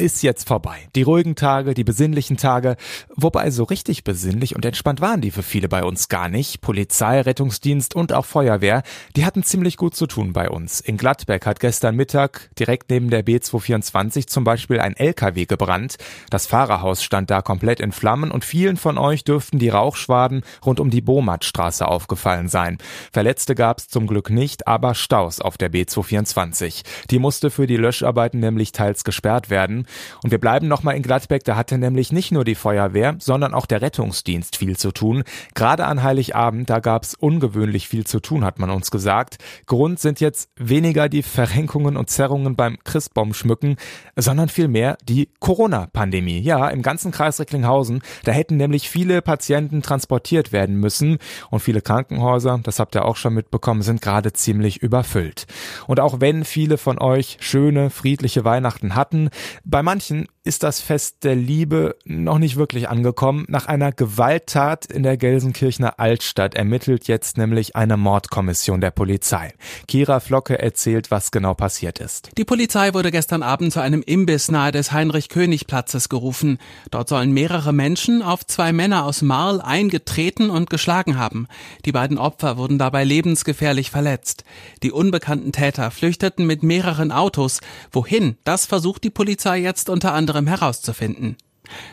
ist jetzt vorbei. Die ruhigen Tage, die besinnlichen Tage, wobei so richtig besinnlich und entspannt waren die für viele bei uns gar nicht. Polizei, Rettungsdienst und auch Feuerwehr, die hatten ziemlich gut zu tun bei uns. In Gladbeck hat gestern Mittag direkt neben der B224 zum Beispiel ein LKW gebrannt. Das Fahrerhaus stand da komplett in Flammen und vielen von euch dürften die Rauchschwaden rund um die Bomatstraße aufgefallen sein. Verletzte gab's zum Glück nicht, aber Staus auf der B224. Die musste für die Löscharbeiten nämlich teils gesperrt werden. Und wir bleiben nochmal in Gladbeck, da hatte nämlich nicht nur die Feuerwehr, sondern auch der Rettungsdienst viel zu tun. Gerade an Heiligabend, da gab's ungewöhnlich viel zu tun, hat man uns gesagt. Grund sind jetzt weniger die Verrenkungen und Zerrungen beim Christbaumschmücken, sondern vielmehr die Corona-Pandemie. Ja, im ganzen Kreis Recklinghausen, da hätten nämlich viele Patienten transportiert werden müssen und viele Krankenhäuser, das habt ihr auch schon mitbekommen, sind gerade ziemlich überfüllt. Und auch wenn viele von euch schöne, friedliche Weihnachten hatten, bei bei manchen ist das Fest der Liebe noch nicht wirklich angekommen. Nach einer Gewalttat in der Gelsenkirchener Altstadt ermittelt jetzt nämlich eine Mordkommission der Polizei. Kira Flocke erzählt, was genau passiert ist. Die Polizei wurde gestern Abend zu einem Imbiss nahe des Heinrich-König-Platzes gerufen. Dort sollen mehrere Menschen auf zwei Männer aus Marl eingetreten und geschlagen haben. Die beiden Opfer wurden dabei lebensgefährlich verletzt. Die unbekannten Täter flüchteten mit mehreren Autos. Wohin? Das versucht die Polizei jetzt unter anderem herauszufinden.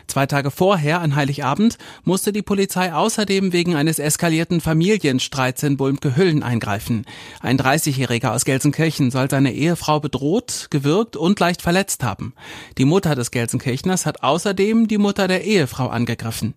Zwei Tage vorher, an Heiligabend, musste die Polizei außerdem wegen eines eskalierten Familienstreits in Bulmke-Hüllen eingreifen. Ein 30-Jähriger aus Gelsenkirchen soll seine Ehefrau bedroht, gewürgt und leicht verletzt haben. Die Mutter des Gelsenkirchners hat außerdem die Mutter der Ehefrau angegriffen.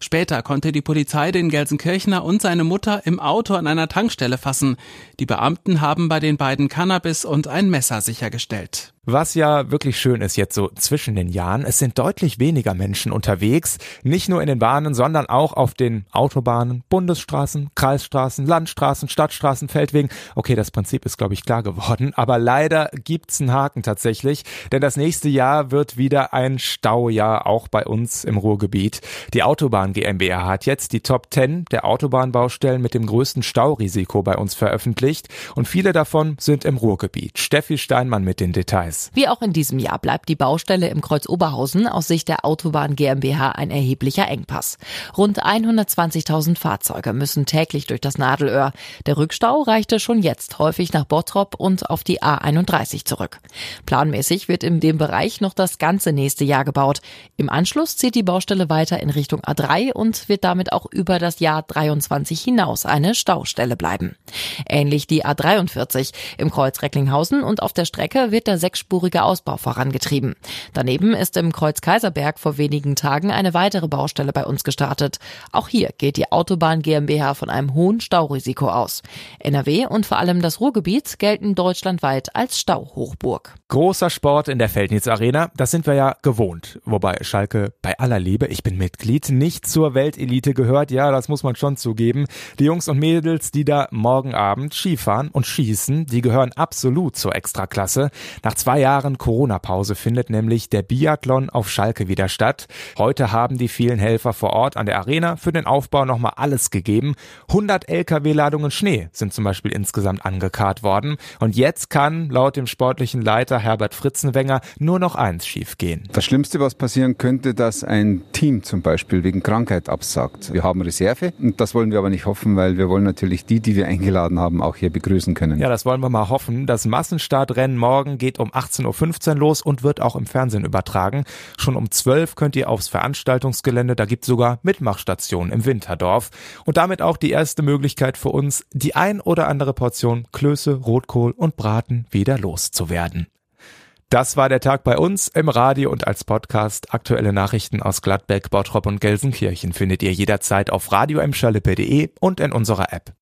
Später konnte die Polizei den Gelsenkirchner und seine Mutter im Auto an einer Tankstelle fassen. Die Beamten haben bei den beiden Cannabis und ein Messer sichergestellt. Was ja wirklich schön ist jetzt so zwischen den Jahren, es sind deutlich weniger Menschen unterwegs, nicht nur in den Bahnen, sondern auch auf den Autobahnen, Bundesstraßen, Kreisstraßen, Landstraßen, Stadtstraßen, Feldwegen. Okay, das Prinzip ist, glaube ich, klar geworden, aber leider gibt's einen Haken tatsächlich, denn das nächste Jahr wird wieder ein Staujahr, auch bei uns im Ruhrgebiet. Die Autobahn GmbH hat jetzt die Top 10 der Autobahnbaustellen mit dem größten Staurisiko bei uns veröffentlicht und viele davon sind im Ruhrgebiet. Steffi Steinmann mit den Details. Preis. Wie auch in diesem Jahr bleibt die Baustelle im Kreuz Oberhausen aus Sicht der Autobahn GmbH ein erheblicher Engpass. Rund 120.000 Fahrzeuge müssen täglich durch das Nadelöhr. Der Rückstau reichte schon jetzt häufig nach Bottrop und auf die A31 zurück. Planmäßig wird in dem Bereich noch das ganze nächste Jahr gebaut. Im Anschluss zieht die Baustelle weiter in Richtung A3 und wird damit auch über das Jahr 23 hinaus eine Staustelle bleiben. Ähnlich die A43 im Kreuz Recklinghausen und auf der Strecke wird der sechs sechsspurige Ausbau vorangetrieben. Daneben ist im Kreuz Kaiserberg vor wenigen Tagen eine weitere Baustelle bei uns gestartet. Auch hier geht die Autobahn GmbH von einem hohen Staurisiko aus. NRW und vor allem das Ruhrgebiet gelten deutschlandweit als Stauhochburg. Großer Sport in der Feldnitz Arena, das sind wir ja gewohnt. Wobei Schalke bei aller Liebe, ich bin Mitglied, nicht zur Weltelite gehört. Ja, das muss man schon zugeben. Die Jungs und Mädels, die da morgen Abend Skifahren und schießen, die gehören absolut zur Extraklasse. Nach zwei Jahren Corona-Pause findet nämlich der Biathlon auf Schalke wieder statt. Heute haben die vielen Helfer vor Ort an der Arena für den Aufbau nochmal alles gegeben. 100 LKW-Ladungen Schnee sind zum Beispiel insgesamt angekarrt worden. Und jetzt kann laut dem sportlichen Leiter Herbert Fritzenwenger nur noch eins schiefgehen. Das Schlimmste, was passieren könnte, dass ein Team zum Beispiel wegen Krankheit absagt. Wir haben Reserve und das wollen wir aber nicht hoffen, weil wir wollen natürlich die, die wir eingeladen haben, auch hier begrüßen können. Ja, das wollen wir mal hoffen. Das Massenstartrennen morgen geht um 18.15 Uhr los und wird auch im Fernsehen übertragen. Schon um 12 könnt ihr aufs Veranstaltungsgelände, da gibt sogar Mitmachstationen im Winterdorf. Und damit auch die erste Möglichkeit für uns, die ein oder andere Portion Klöße, Rotkohl und Braten wieder loszuwerden. Das war der Tag bei uns im Radio und als Podcast. Aktuelle Nachrichten aus Gladbeck, Bottrop und Gelsenkirchen findet ihr jederzeit auf radio und in unserer App.